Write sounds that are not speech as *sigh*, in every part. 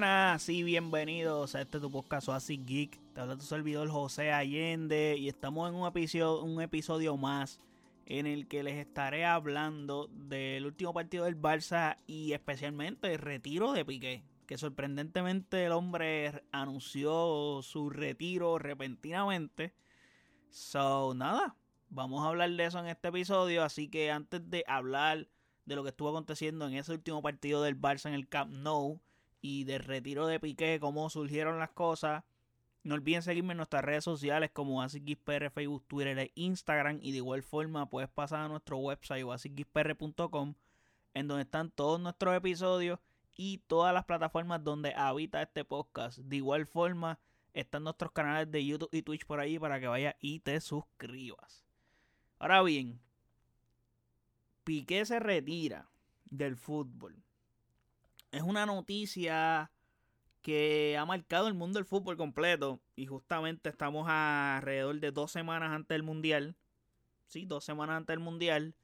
buenas y bienvenidos a este tu podcast Oasis Geek. Te habla tu servidor José Allende y estamos en un episodio, un episodio más en el que les estaré hablando del último partido del Barça y especialmente el retiro de Piqué. Que sorprendentemente el hombre anunció su retiro repentinamente. So, nada, vamos a hablar de eso en este episodio. Así que antes de hablar de lo que estuvo aconteciendo en ese último partido del Barça en el Camp Nou y del retiro de Piqué, cómo surgieron las cosas. No olviden seguirme en nuestras redes sociales como AsicGizPR, Facebook, Twitter e Instagram. Y de igual forma puedes pasar a nuestro website o en donde están todos nuestros episodios y todas las plataformas donde habita este podcast. De igual forma están nuestros canales de YouTube y Twitch por ahí para que vayas y te suscribas. Ahora bien, Piqué se retira del fútbol es una noticia que ha marcado el mundo del fútbol completo. Y justamente estamos alrededor de dos semanas antes del Mundial. Sí, dos semanas antes del Mundial.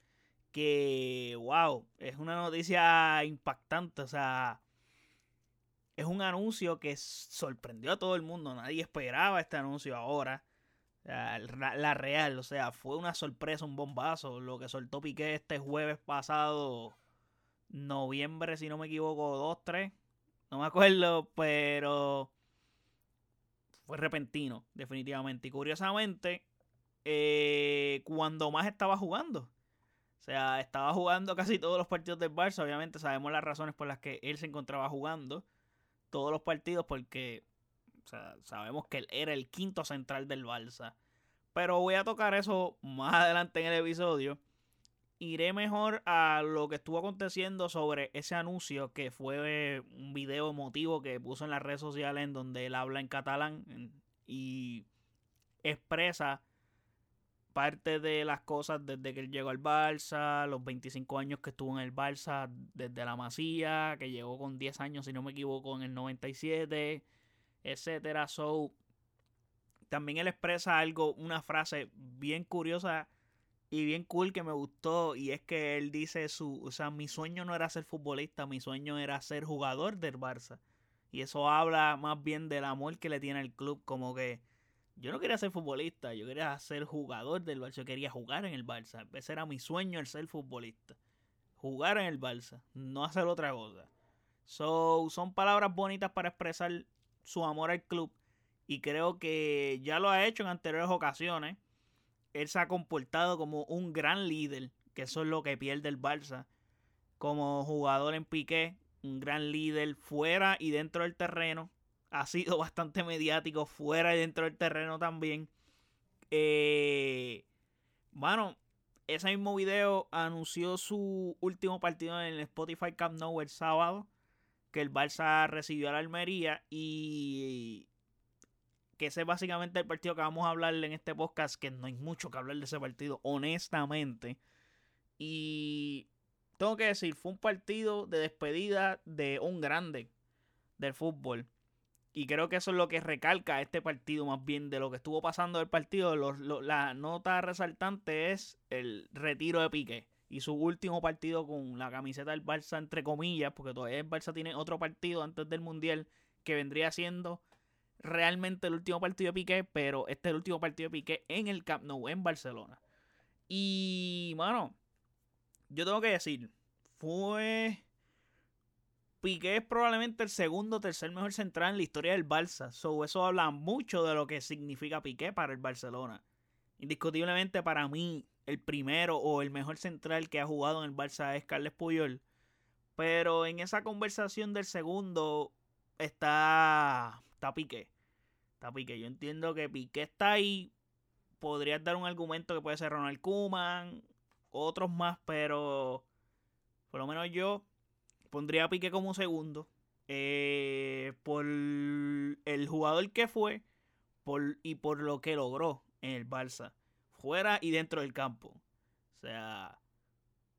Que, wow, es una noticia impactante. O sea, es un anuncio que sorprendió a todo el mundo. Nadie esperaba este anuncio ahora. La, la, real, o sea, fue una sorpresa, un bombazo. Lo que soltó Piqué este jueves pasado noviembre, si no me equivoco, 2, 3. No me acuerdo, pero fue repentino, definitivamente. Y curiosamente, eh, cuando más estaba jugando. O sea, estaba jugando casi todos los partidos del Barça. Obviamente sabemos las razones por las que él se encontraba jugando todos los partidos porque sabemos que él era el quinto central del Barça. Pero voy a tocar eso más adelante en el episodio iré mejor a lo que estuvo aconteciendo sobre ese anuncio que fue un video emotivo que puso en las redes sociales en donde él habla en catalán y expresa parte de las cosas desde que él llegó al Barça, los 25 años que estuvo en el Barça desde la Masía, que llegó con 10 años si no me equivoco en el 97, etcétera. So también él expresa algo, una frase bien curiosa y bien cool que me gustó y es que él dice su, o sea, mi sueño no era ser futbolista, mi sueño era ser jugador del Barça. Y eso habla más bien del amor que le tiene el club, como que yo no quería ser futbolista, yo quería ser jugador del Barça, yo quería jugar en el Barça. Ese era mi sueño el ser futbolista. Jugar en el Barça, no hacer otra cosa. So, son palabras bonitas para expresar su amor al club y creo que ya lo ha hecho en anteriores ocasiones él se ha comportado como un gran líder, que eso es lo que pierde el Barça. Como jugador en Piqué, un gran líder fuera y dentro del terreno. Ha sido *laughs* bastante mediático fuera y dentro del terreno también. Eh, bueno, ese mismo video anunció su último partido en el Spotify Camp Nou el sábado. Que el Barça recibió a la Almería y que ese es básicamente el partido que vamos a hablar en este podcast, que no hay mucho que hablar de ese partido, honestamente. Y tengo que decir, fue un partido de despedida de un grande del fútbol. Y creo que eso es lo que recalca este partido, más bien de lo que estuvo pasando del partido. la nota resaltante es el retiro de Piqué y su último partido con la camiseta del Barça, entre comillas, porque todavía el Barça tiene otro partido antes del Mundial que vendría siendo realmente el último partido de Piqué, pero este es el último partido de Piqué en el Camp Nou, en Barcelona. Y, bueno, yo tengo que decir, fue... Piqué es probablemente el segundo o tercer mejor central en la historia del Barça. So, eso habla mucho de lo que significa Piqué para el Barcelona. Indiscutiblemente para mí, el primero o el mejor central que ha jugado en el Barça es Carles Puyol. Pero en esa conversación del segundo está, está Piqué. Está Piqué. Yo entiendo que Piqué está ahí. Podrías dar un argumento que puede ser Ronald Kuman, otros más, pero por lo menos yo pondría a Piqué como segundo. Eh, por el jugador que fue por, y por lo que logró en el Barça, fuera y dentro del campo. O sea,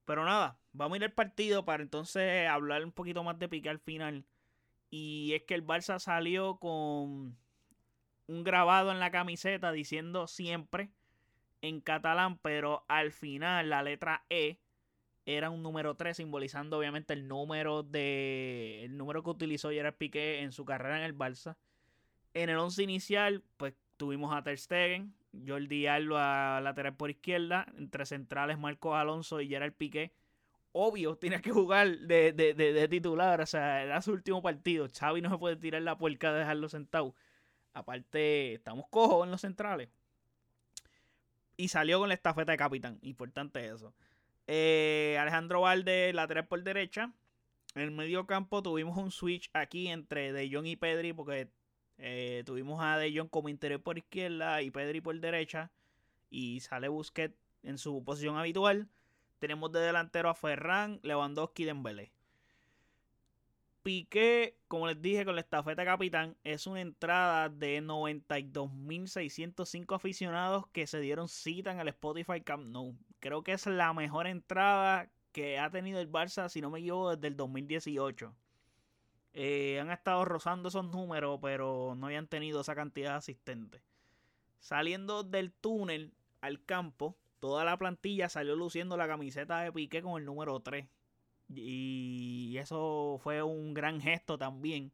pero nada, vamos a ir al partido para entonces hablar un poquito más de Piqué al final. Y es que el Barça salió con un grabado en la camiseta diciendo siempre en catalán, pero al final la letra E era un número 3, simbolizando obviamente el número de el número que utilizó Gerard Piqué en su carrera en el Barça. En el 11 inicial, pues tuvimos a Ter Stegen, Jordi Alba lateral por izquierda, entre centrales Marcos Alonso y Gerard Piqué. Obvio, tiene que jugar de, de, de, titular, o sea, era su último partido. Xavi no se puede tirar la puerca de dejarlo sentado. Aparte, estamos cojos en los centrales. Y salió con la estafeta de capitán. Importante eso. Eh, Alejandro Valde, lateral por derecha. En el medio campo tuvimos un switch aquí entre De Jong y Pedri. Porque eh, tuvimos a De Jong como interior por izquierda y Pedri por derecha. Y sale Busquets en su posición habitual. Tenemos de delantero a Ferran, Lewandowski y Dembélé. Piqué, como les dije con la estafeta capitán, es una entrada de 92.605 aficionados que se dieron cita en el Spotify Camp Nou. Creo que es la mejor entrada que ha tenido el Barça, si no me equivoco, desde el 2018. Eh, han estado rozando esos números, pero no habían tenido esa cantidad de asistentes. Saliendo del túnel al campo, toda la plantilla salió luciendo la camiseta de Piqué con el número 3. Y eso fue un gran gesto también.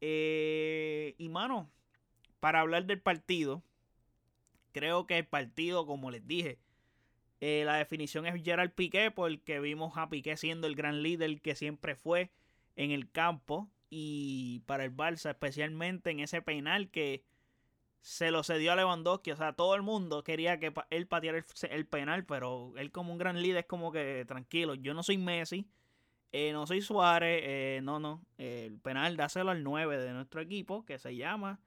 Eh, y mano, para hablar del partido, creo que el partido, como les dije, eh, la definición es Gerard Piqué porque vimos a Piqué siendo el gran líder que siempre fue en el campo y para el Barça especialmente en ese penal que se lo cedió a Lewandowski, o sea, todo el mundo quería que él pateara el, penal, pero él como un gran líder es como que tranquilo, yo no soy Messi, eh, no soy Suárez, eh, no, no, el penal dáselo al 9 de nuestro equipo que se llama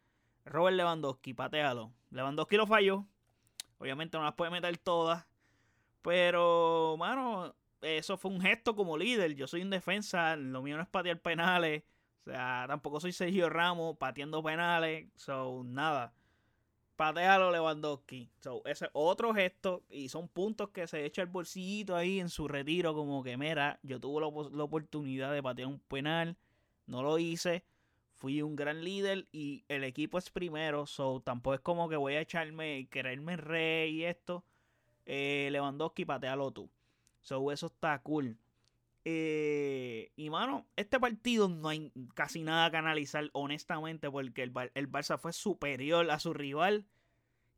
Robert Lewandowski, patealo. Lewandowski lo falló, obviamente no las puede meter todas, pero, mano, eso fue un gesto como líder, yo soy un defensa, lo mío no es patear penales. O sea, tampoco soy Sergio Ramos pateando penales. So, nada patealo Lewandowski. So, ese otro gesto y son puntos que se echa el bolsillito ahí en su retiro como que mira, yo tuve la, oportunidad de patear un penal, no lo hice, fui un gran líder y el equipo es primero, so tampoco es como que voy a echarme y quererme rey y esto. Eh, Lewandowski, patealo tú. So, eso está cool. Eh, y mano, este partido no hay casi nada que analizar, honestamente, porque el, el Barça fue superior a su rival.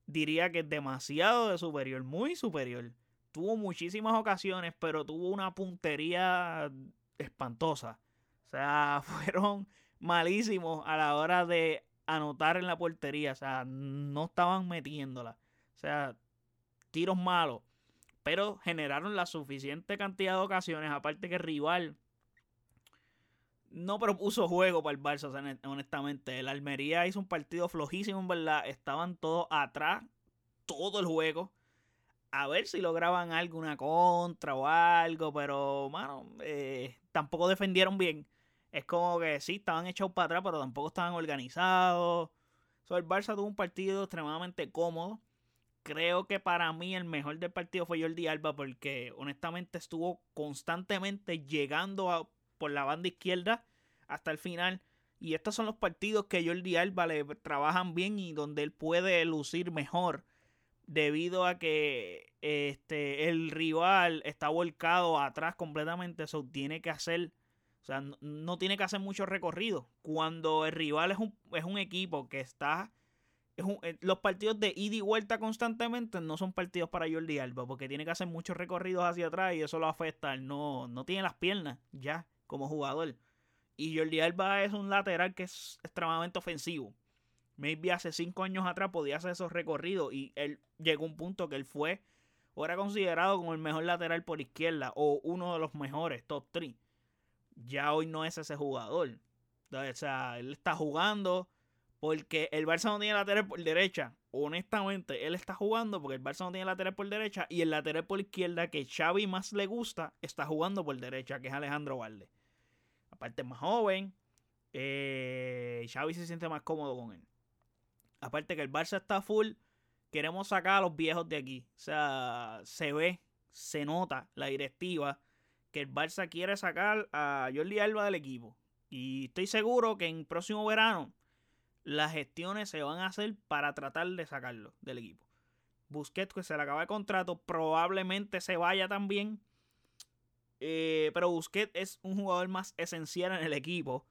Diría que es demasiado de superior, muy superior. Tuvo muchísimas ocasiones, pero tuvo una puntería espantosa. O sea, *laughs* fueron malísimos a la hora de anotar en la portería. O sea, no estaban metiéndola. O sea, tiros malos pero generaron la suficiente cantidad de ocasiones, aparte que rival no propuso juego para el Barça, honestamente. El Almería hizo un partido flojísimo, en verdad. Estaban todos atrás, todo el juego. A ver si lograban alguna contra o algo, pero, mano, eh, tampoco defendieron bien. Es como que sí, estaban echados para atrás, pero tampoco estaban organizados. el Barça tuvo un partido extremadamente cómodo creo que para mí el mejor del partido fue Jordi Alba porque honestamente estuvo constantemente llegando por la banda izquierda hasta el final. Y estos son los partidos que Jordi Alba le trabajan bien y donde él puede lucir mejor. Debido a que este, el rival está volcado atrás completamente. Eso tiene que hacer. O sea, no, tiene que hacer mucho recorrido. Cuando el rival es un, es un equipo que está eh, los partidos de ida y vuelta constantemente no son partidos para Jordi Alba, porque tiene que hacer muchos recorridos hacia atrás y eso lo afecta. no, no tiene las piernas ya como jugador. Y Jordi Alba es un lateral que es extremadamente ofensivo. Maybe hace cinco años atrás podía hacer esos recorridos y él llegó a un punto que él fue o era considerado como el mejor lateral por izquierda o uno de los mejores, top 3. Ya hoy no es ese jugador. O sea, él está jugando porque el Barça no tiene lateral por derecha. Honestamente, él está jugando porque el Barça no tiene lateral por derecha. Y el lateral por izquierda que Xavi más le gusta está jugando por derecha, que es Alejandro Valde. Aparte es más joven. Eh, Xavi se siente más cómodo con él. Aparte que el Barça está full. Queremos sacar a los viejos de aquí. O sea, se ve, se nota la directiva que el Barça quiere sacar a Jordi Alba del equipo. Y estoy seguro que en próximo verano las gestiones se van a hacer para tratar de sacarlo del equipo. Busquets, que se le acaba el contrato, probablemente se vaya también. Eh, pero Busquets es un jugador más esencial en el equipo.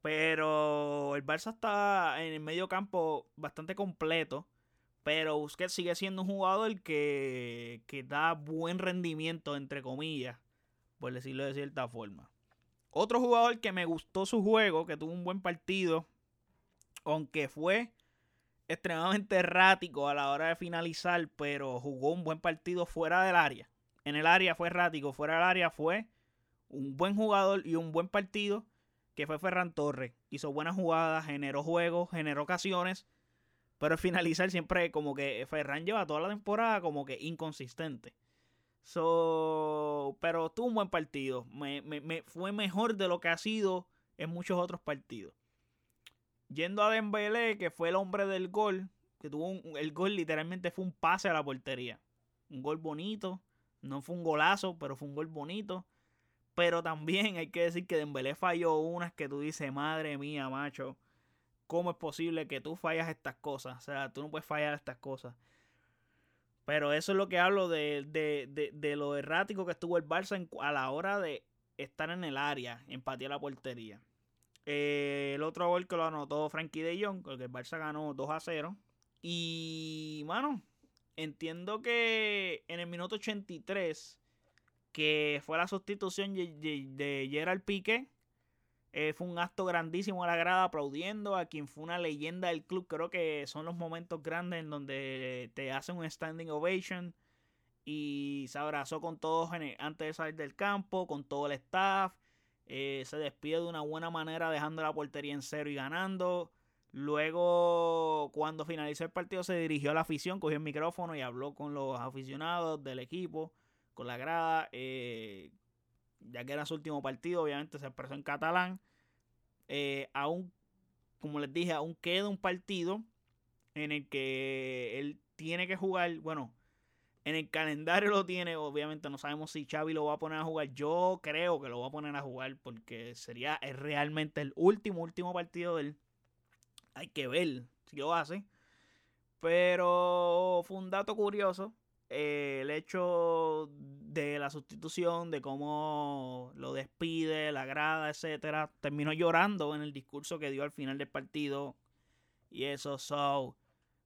Pero el Barça está en el medio campo bastante completo. Pero Busquets sigue siendo un jugador que, que da buen rendimiento, entre comillas, por decirlo de cierta forma. Otro jugador que me gustó su juego, que tuvo un buen partido, aunque fue extremadamente errático a la hora de finalizar, pero jugó un buen partido fuera del área. En el área fue errático, fuera del área fue un buen jugador y un buen partido, que fue Ferran Torres. Hizo buenas jugadas, generó juegos, generó ocasiones, pero al finalizar siempre como que Ferran lleva toda la temporada como que inconsistente. So, pero tuvo un buen partido. Fue mejor de lo que ha sido en muchos otros partidos. Yendo a Dembélé, que fue el hombre del gol, que tuvo un, el gol literalmente fue un pase a la portería. Un gol bonito, no fue un golazo, pero fue un gol bonito. Pero también hay que decir que Dembélé falló unas que tú dices, madre mía, macho, ¿cómo es posible que tú fallas estas cosas? O sea, tú no puedes fallar estas cosas. Pero eso es lo que hablo de, de, de, lo errático que estuvo el Barça a la hora de estar en el área, empatía la portería. Eh, el otro gol que lo anotó Frankie de Jong, porque el Barça ganó 2 a 0. Y, mano, entiendo que en el minuto 83, que fue la sustitución de, Gerald Piqué, eh, fue un acto grandísimo a la grada aplaudiendo a quien fue una leyenda del club. Creo que son los momentos grandes en donde te hacen un standing ovation y se abrazó con todos antes de salir del campo, con todo el staff. Eh, se despide de una buena manera dejando la portería en cero y ganando. Luego, cuando finalizó el partido, se dirigió a la afición, cogió el micrófono y habló con los aficionados del equipo, con la grada. Eh, ya que era su último partido, obviamente se expresó en catalán. Eh, aún, como les dije, aún queda un partido en el que él tiene que jugar. Bueno, en el calendario lo tiene, obviamente no sabemos si Xavi lo va a poner a jugar. Yo creo que lo va a poner a jugar porque sería realmente el último, último partido del Hay que ver si lo hace. Pero fue un dato curioso eh, el hecho de la sustitución, de cómo lo despide, la grada, etcétera. Terminó llorando en el discurso que dio al final del partido. Y eso, so.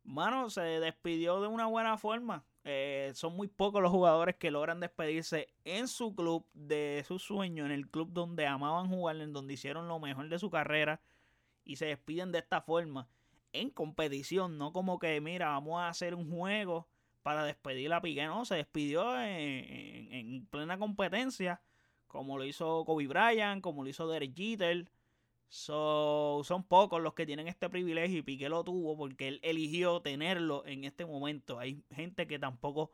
Mano, se despidió de una buena forma. Eh, son muy pocos los jugadores que logran despedirse en su club de su sueño, en el club donde amaban jugar, en donde hicieron lo mejor de su carrera y se despiden de esta forma en competición, no como que mira, vamos a hacer un juego para despedir a Piqué, no, se despidió en, plena competencia, como lo hizo Kobe Bryant, como lo hizo Derek Jeter. Son pocos los que tienen este privilegio y Piqué lo tuvo porque él eligió tenerlo en este momento. Hay gente que tampoco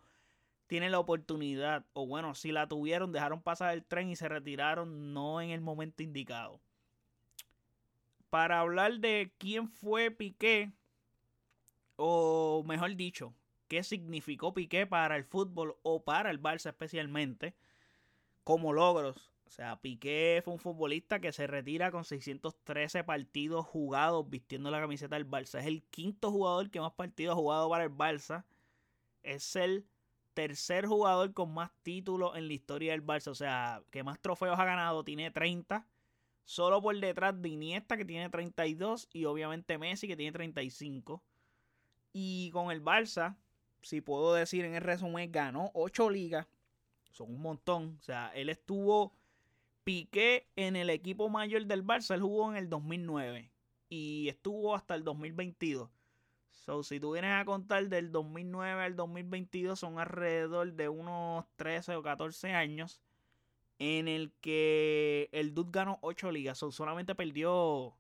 tiene la oportunidad, o bueno, si la tuvieron, dejaron pasar el tren y se retiraron no en el momento indicado. Para hablar de quién fue Piqué, o mejor dicho, qué significó Piqué para el fútbol o para el Barça especialmente, como logros o sea, Piqué fue un futbolista que se retira con 613 partidos jugados vistiendo la camiseta del Barça. Es el quinto jugador que más partidos ha jugado para el Barça. Es el tercer jugador con más títulos en la historia del Barça. O sea, que más trofeos ha ganado. Tiene 30. Solo por detrás de Iniesta que tiene 32. Y obviamente Messi que tiene 35. Y con el Barça, si puedo decir en el resumen, ganó 8 ligas. Son un montón. O sea, él estuvo Piqué en el equipo mayor del Barça, él jugó en el 2009 y estuvo hasta el 2022. So, si tú vienes a contar del 2009 al 2022, son alrededor de unos 13 o 14 años en el que el Dude ganó 8 ligas. So, solamente perdió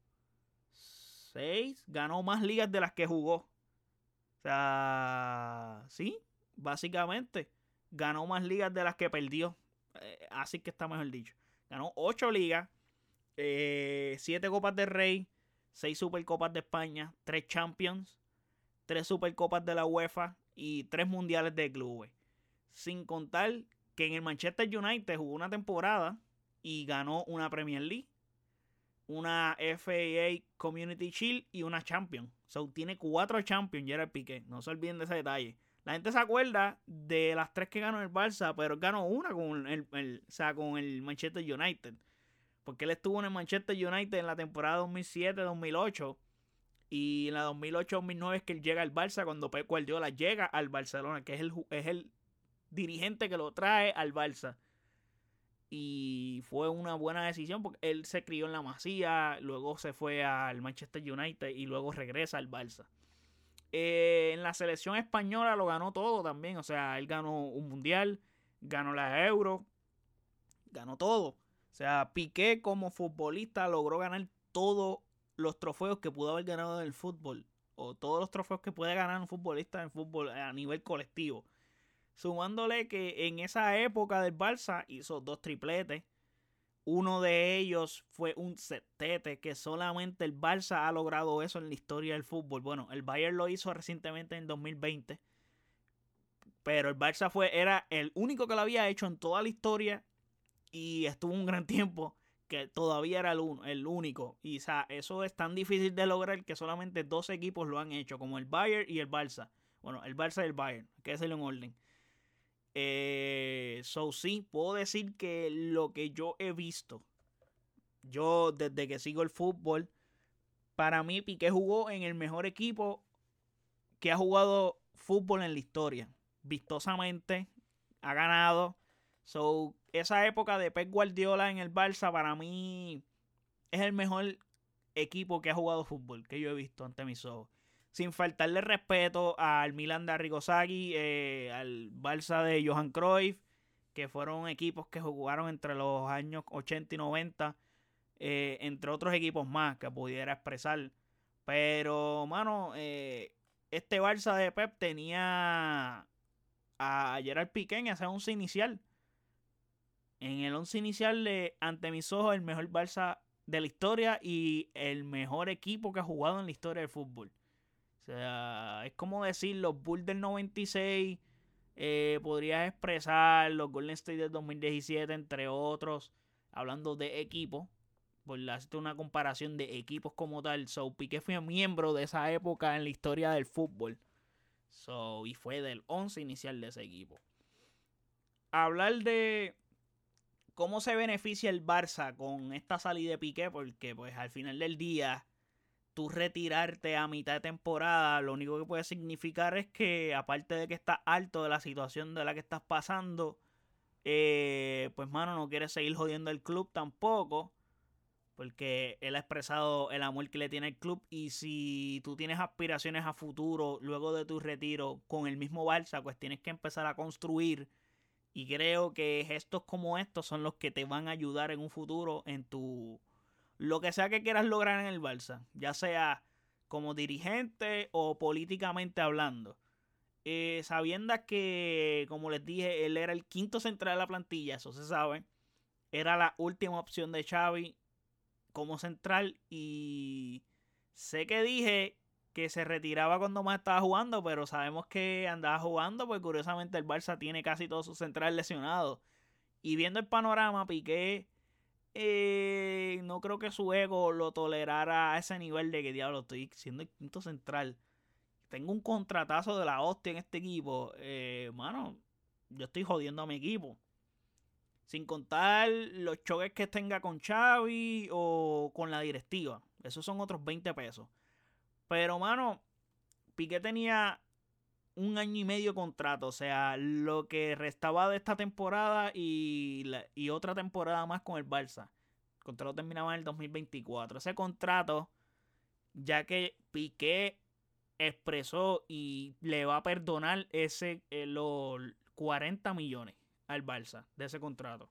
6, ganó más ligas de las que jugó. O sea, sí, básicamente ganó más ligas de las que perdió. Eh, así que está mejor dicho. Ganó 8 ligas, 7 eh, Copas de Rey, 6 Supercopas de España, 3 Champions, 3 Supercopas de la UEFA y 3 Mundiales de Clubes. Sin contar que en el Manchester United jugó una temporada y ganó una Premier League, una FAA Community Shield y una Champions. So, tiene 4 Champions Gerard Piqué. No se olviden de ese detalle. La gente se acuerda de las tres que ganó el Barça, pero ganó una con el, o sea, con el Manchester United. Porque él estuvo en el Manchester United en la temporada 2007-2008. Y en la 2008-2009 es que él llega al Barça cuando Pep Guardiola llega al Barcelona, que es el, es el dirigente que lo trae al Barça. Y fue una buena decisión porque él se crió en la Masía, luego se fue al Manchester United y luego regresa al Barça. Eh, en la selección española lo ganó todo también. O sea, él ganó un mundial, ganó la Euro, ganó todo. O sea, Piqué como futbolista logró ganar todos los trofeos que pudo haber ganado en el fútbol. O todos los trofeos que puede ganar un futbolista en fútbol a nivel colectivo. Sumándole que en esa época del Barça hizo dos tripletes. Uno de ellos fue un setete que solamente el Barça ha logrado eso en la historia del fútbol. Bueno, el Bayern lo hizo recientemente en 2020. Pero el Barça fue, era el único que lo había hecho en toda la historia. Y estuvo un gran *laughs* tiempo que todavía era el, uno, el único. Y sea, eso es tan difícil de lograr que solamente dos equipos lo han hecho, como el Bayern y el Barça. Bueno, el Barça y el Bayern, que es el en orden. Eh, so sí, puedo decir que lo que yo he visto, yo desde que sigo el fútbol, para mí Piqué jugó en el mejor equipo que ha jugado fútbol en la historia. Vistosamente, ha ganado. So, esa época de Pep Guardiola en el Barça para mí es el mejor equipo que ha jugado fútbol que yo he visto ante mis ojos sin faltarle respeto al Milan de Arrigosaki, eh, al Barça de Johan Cruyff, que fueron equipos que jugaron entre los años 80 y 90, eh, entre otros equipos más que pudiera expresar. Pero, mano, eh, este Barça de Pep tenía a Gerard Piqué en ese once inicial. En el once inicial, de, ante mis ojos, el mejor Barça de la historia y el mejor equipo que ha jugado en la historia del fútbol. O sea, es como decir los Bulls del 96, eh, podrías expresar los Golden State del 2017, entre otros, hablando de equipos, por hacer una comparación de equipos como tal. So, Piqué fue miembro de esa época en la historia del fútbol. So, y fue del 11 inicial de ese equipo. Hablar de cómo se beneficia el Barça con esta salida de Piqué, porque pues al final del día tú retirarte a mitad de temporada, lo único que puede significar es que, aparte de que estás alto de la situación de la que estás pasando, eh, pues, mano, no quieres seguir jodiendo el club tampoco. Porque él ha expresado el amor que le tiene al club. Y si tú tienes aspiraciones a futuro, luego de tu retiro, con el mismo Barça, pues tienes que empezar a construir. Y creo que gestos como estos son los que te van a ayudar en un futuro en tu lo que sea que quieras lograr en el Barça, ya sea como dirigente o políticamente hablando. Eh, sabiendo que, como les dije, él era el quinto central de la plantilla, eso se sabe. Era la última opción de Xavi como central y sé que dije que se retiraba cuando más estaba jugando, pero sabemos que andaba jugando, pues curiosamente el Barça tiene casi todos sus centrales lesionados. Y viendo el panorama, Piqué eh, no creo que su ego lo tolerara a ese nivel de que diablo estoy siendo el quinto central. Tengo un contratazo de la hostia en este equipo. Eh, mano, yo estoy jodiendo a mi equipo. Sin contar los choques que tenga con Xavi o con la directiva. Esos son otros 20 pesos. Pero, mano, Piqué tenía un año y medio contrato. O sea, lo que restaba de esta temporada y, y otra temporada más con el Barça. El contrato terminaba en el 2024. Ese contrato, ya que Piqué expresó y le va a perdonar ese eh, los 40 millones al Barça de ese contrato.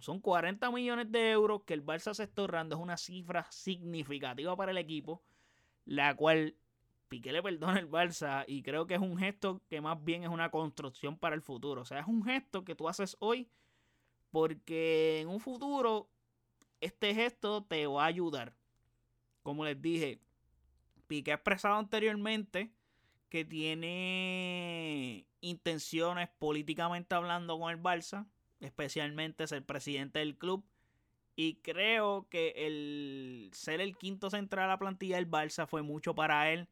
son 40 millones de euros que el Barça se está ahorrando. Es una cifra significativa para el equipo, la cual Piqué le perdona el Barça y creo que es un gesto que más bien es una construcción para el futuro. O sea, es un gesto que tú haces hoy porque en un futuro este gesto te va a ayudar. Como les dije, Piqué ha expresado anteriormente que tiene intenciones políticamente hablando con el Barça, especialmente ser presidente del club. Y creo que el ser el quinto central de la plantilla del Barça fue mucho para él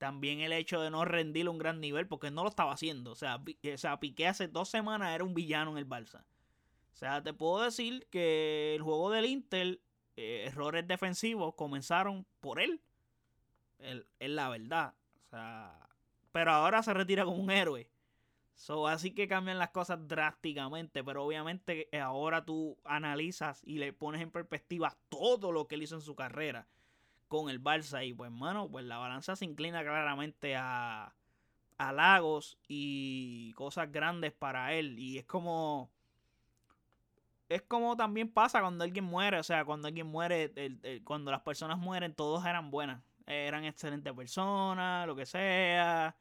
También el hecho de no rendir un gran nivel, porque no lo estaba haciendo. O sea, o sea, Piqué hace dos semanas era un villano en el Barça. O sea, te puedo decir que el juego del Inter, eh, errores defensivos comenzaron por él. Es la verdad. O sea, pero ahora se retira como un héroe. So, así que cambian las cosas drásticamente, pero obviamente ahora tú analizas y le pones en perspectiva todo lo que él hizo en su carrera con el Barça y pues mano, pues la balanza se inclina claramente a, a Lagos y cosas grandes para él. Y es como es como también pasa cuando alguien muere, o sea, cuando alguien muere, cuando las personas mueren, todos eran buenas, eran excelentes personas, lo que sea,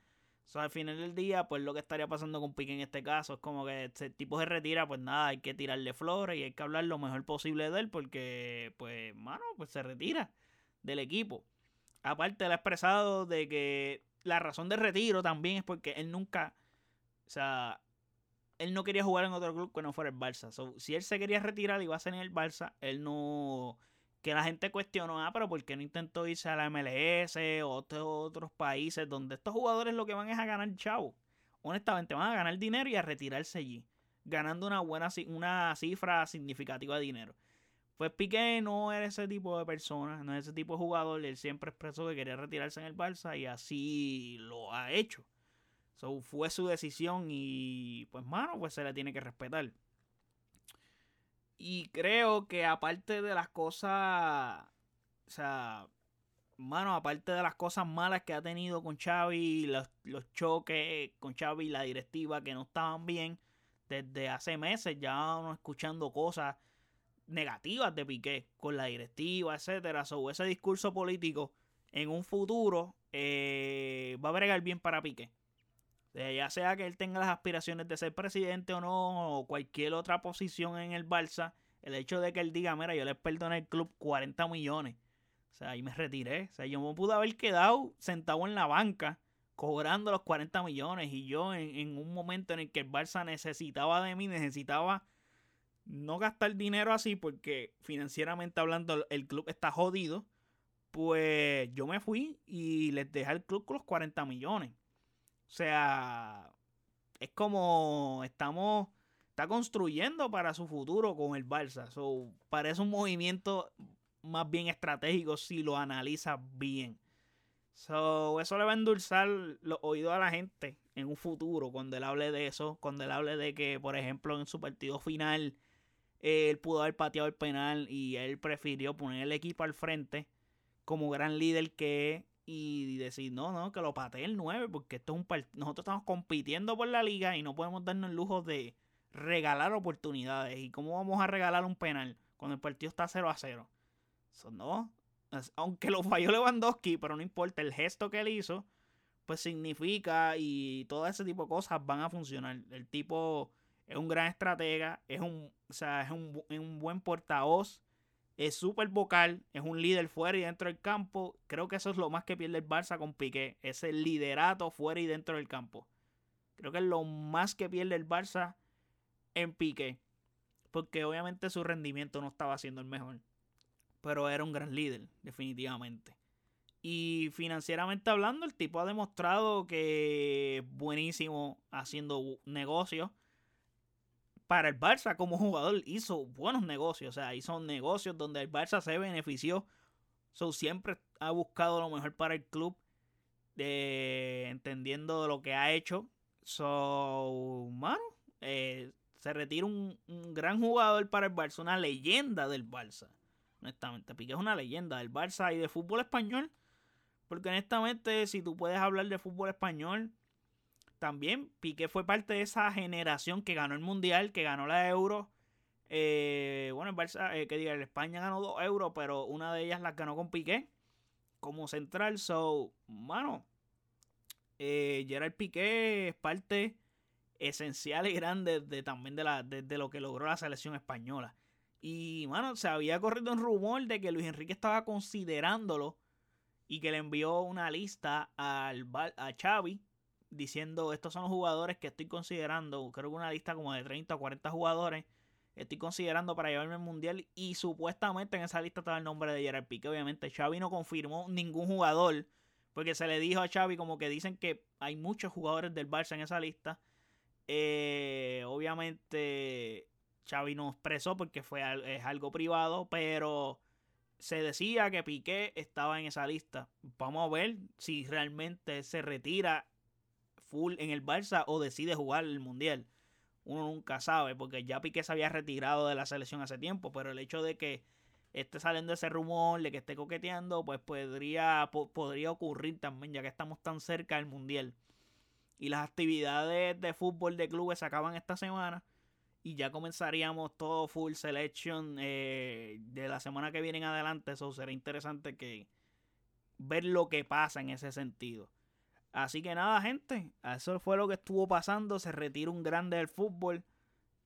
o sea, al final del día, pues lo que estaría pasando con Piqué en este caso es como que este tipo se retira, pues nada, hay que tirarle flores y hay que hablar lo mejor posible de él porque, pues, mano, pues se retira del equipo. Aparte, él ha expresado de que la razón de retiro también es porque él nunca, o sea, él no quería jugar en otro club que no fuera el Barça. si él se quería retirar y iba a ser en el Barça, él no que la gente cuestionó, ah, pero ¿por qué no intentó irse a la MLS o otros, otros países donde estos jugadores lo que van es a ganar chavo? Honestamente, van a ganar dinero y a retirarse allí, ganando una buena una cifra significativa de dinero. Pues Piqué no era ese tipo de persona, no es ese tipo de jugador. Él siempre expresó que quería retirarse en el Barça y así lo ha hecho. Fue su decisión y pues mano, pues se le tiene que respetar. Y creo que aparte de las cosas, o sea, mano, aparte de las cosas malas que ha tenido con Xavi, los, los choques con Xavi y la directiva que no estaban bien, desde hace meses ya vamos escuchando cosas negativas de Piqué con la directiva, etcétera. sobre ese discurso político en un futuro eh, va a bregar bien para Piqué. ya sea que él tenga las aspiraciones de ser presidente o no, o cualquier otra posición en el Barça, el hecho de que él diga, mira, yo les perdoné al club 40 millones. O sea, ahí me retiré. O sea, yo me pude haber quedado sentado en la banca cobrando los 40 millones y yo en un momento en el que el Barça necesitaba de mí, necesitaba no gastar dinero así porque financieramente hablando el club está jodido, pues yo me fui y les dejé al club con los 40 millones. O sea, es como estamos está construyendo para su futuro con el Barça. So, parece un movimiento más bien estratégico si lo analiza bien. So, eso le va a endulzar los oídos a la gente en un futuro cuando él hable de eso, cuando él hable de que, por ejemplo, en su partido final él pudo haber pateado el penal y él prefirió poner el equipo al frente como gran líder que es y decir, no, no, que lo patee el 9 porque esto es un nosotros estamos compitiendo por la liga y no podemos darnos el lujo de regalar oportunidades. ¿Y cómo vamos a regalar un penal cuando el partido está 0 a 0? Eso no. Aunque lo falló Lewandowski, pero no importa, el gesto que él hizo, pues significa y todo ese tipo de cosas van a funcionar. El tipo es un gran estratega, es un, o sea, es un, un buen portavoz, es súper vocal, es un líder fuera y dentro del campo. Creo que eso es lo más que pierde el Barça con Piqué, ese liderato fuera y dentro del campo. Creo que es lo más que pierde el Barça en Piqué. Porque obviamente su rendimiento no estaba siendo el mejor. Pero era un gran líder, definitivamente. Y financieramente hablando, el tipo ha demostrado que es buenísimo haciendo negocios. Para el Barça como jugador hizo buenos negocios. O sea, hizo negocios donde el Barça se benefició. So, siempre ha buscado lo mejor para el club. De, entendiendo lo que ha hecho. So, mano, eh, se retira un, gran jugador para el Barça, una leyenda del Barça. Honestamente, Piqué es una leyenda del Barça y de fútbol español. Porque honestamente, si tú puedes hablar de fútbol español, también Piqué fue parte de esa generación que ganó el Mundial, que ganó la Euro. Eh, bueno, el Barça, eh, que diga, el España ganó dos euros, pero una de ellas las ganó con Piqué como central. So, mano, eh, Gerard Piqué es parte esencial y grande de, también de, la, de, lo que logró la selección española. Y, bueno, se había corrido un rumor de que Luis Enrique estaba considerándolo y que le envió una lista al, a Xavi diciendo estos son los jugadores que estoy considerando. Creo que una lista como de 30 o 40 jugadores estoy considerando para llevarme al mundial. Y supuestamente en esa lista estaba el nombre de Gerard Piqué. Obviamente Xavi no confirmó ningún jugador Porque se le dijo a Xavi como que dicen que hay muchos jugadores del Barça en esa lista. Eh, obviamente Xavi no expresó porque fue es algo privado, pero se decía que Piqué estaba en esa lista. Vamos a ver si realmente se retira full en el Barça o decide jugar el Mundial. Uno nunca sabe, porque ya Piqué se había retirado de la selección hace tiempo, pero el hecho de que esté saliendo ese rumor, de que esté coqueteando, pues podría, podría ocurrir también, ya que estamos tan cerca del Mundial. Y las actividades de fútbol de clubes se acaban esta semana y ya comenzaríamos todo full selection eh, de la semana que viene en adelante. Eso será interesante que ver lo que pasa en ese sentido. Así que nada, gente, eso fue lo que estuvo pasando. Se retira un grande del fútbol.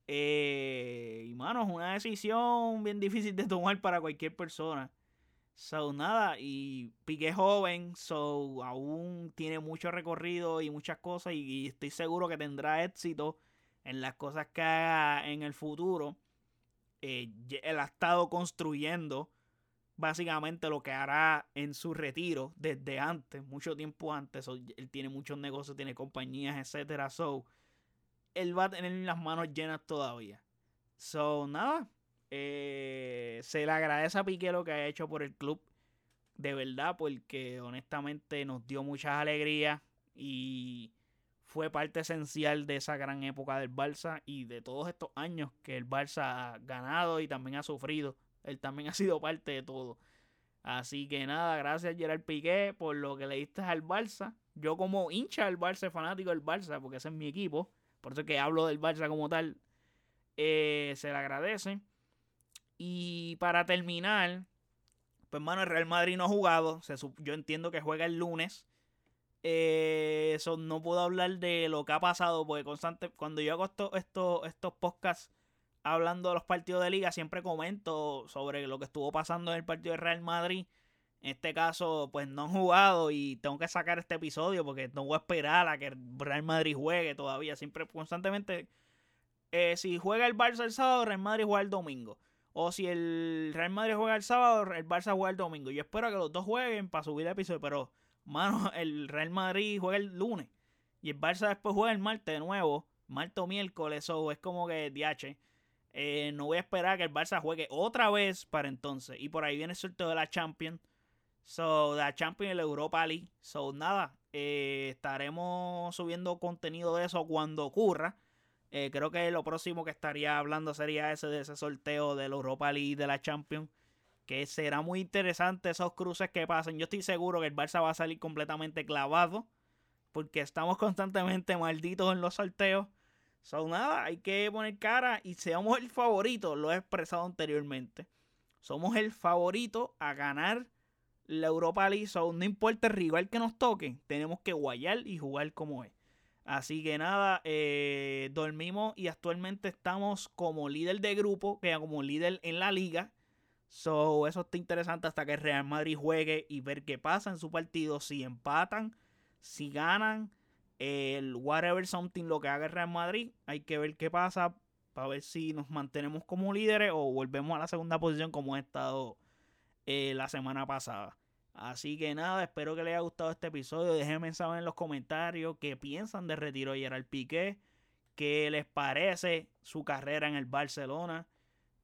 Eh, y mano, es una decisión bien difícil de tomar para cualquier persona. So, nada, y Piqué joven, so aún tiene mucho recorrido y muchas cosas. y estoy seguro que tendrá éxito en las cosas que haga en el futuro, eh, él ha estado construyendo básicamente lo que hará en su retiro desde antes, mucho tiempo antes. él tiene muchos negocios, tiene compañías, etcétera. So, él va a tener las manos llenas todavía. So, nada. Eh, se le agradece a Piqué lo que ha hecho por el club. De verdad, porque honestamente nos dio muchas alegrías. Y fue parte esencial de esa gran época del Barça y de todos estos años que el Barça ha ganado y también ha sufrido. Él también *laughs* ha sido parte de todo. Así que nada, gracias Gerard Piqué por lo que le diste al Barça. Yo como hincha del Barça, fanático del Barça, porque ese es mi equipo, por eso que hablo del Barça como tal, eh, se le agradece. Y para terminar, pues hermano, el Real Madrid no ha jugado. yo entiendo que juega el lunes. Eh, eso no puedo hablar de lo que ha pasado porque constante cuando yo hago esto, estos podcasts hablando de los partidos de liga siempre comento sobre lo que estuvo pasando en el partido de Real Madrid. En este caso, pues no han jugado y tengo que sacar este episodio porque no voy a esperar a que Real Madrid juegue todavía. Siempre, constantemente, eh, si juega el Barça el sábado, Real Madrid juega el domingo. O si el Real Madrid juega el sábado, el Barça juega el domingo. Yo espero que los dos jueguen para subir el episodio, pero Mano, *laughs* el Real Madrid juega el lunes. Y el Barça después juega el martes de nuevo. Martes o miércoles. O es como que DH. Eh, no voy a esperar que el Barça juegue otra vez para entonces. Y por ahí viene el sorteo de la Champions. So, la Champions y la Europa League. So, nada. Eh, estaremos subiendo contenido de eso cuando ocurra. Eh, creo que lo próximo que estaría hablando sería ese de ese sorteo de la Europa League de la Champions que será muy interesante esos cruces que pasen. Yo estoy seguro que el Barça va a salir completamente clavado. Porque estamos *laughs* constantemente malditos en los sorteos. Son nada, hay que poner cara y seamos el favorito. Lo he expresado anteriormente. Somos el favorito a ganar la Europa League. no importa el rival que nos toque. Tenemos que guayar y jugar como es. Así que nada, eh, dormimos y actualmente estamos como líder de grupo, que como líder en la liga. So, eso está interesante hasta que Real Madrid juegue y ver qué pasa en su partido. Si empatan, si ganan, el whatever something lo que haga el Real Madrid, hay que ver qué pasa para ver si nos mantenemos como líderes o volvemos a la segunda posición como he estado eh, la semana pasada. Así que nada, espero que les haya gustado este episodio. Déjenme saber en los comentarios qué piensan de retiro de Gerard Piqué, qué les parece su carrera en el Barcelona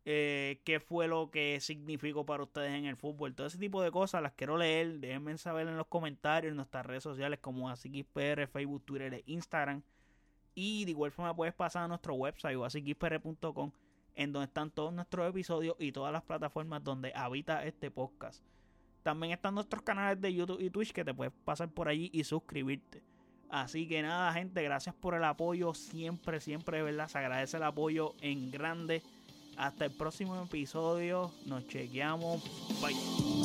eh, qué fue lo que significó para ustedes en el fútbol. Todo ese tipo de cosas las quiero leer. Déjenme saber en los comentarios en nuestras redes sociales como AsiKisPR, Facebook, Twitter e Instagram. Y de igual forma puedes pasar a nuestro website o asikispr.com en donde están todos nuestros episodios y todas las plataformas donde habita este podcast. También están nuestros canales de YouTube y Twitch que te puedes pasar por allí y suscribirte. Así que nada, gente, gracias por el apoyo. Siempre, siempre, de verdad, se agradece el apoyo en grande. Hasta el próximo episodio. Nos chequeamos. Bye.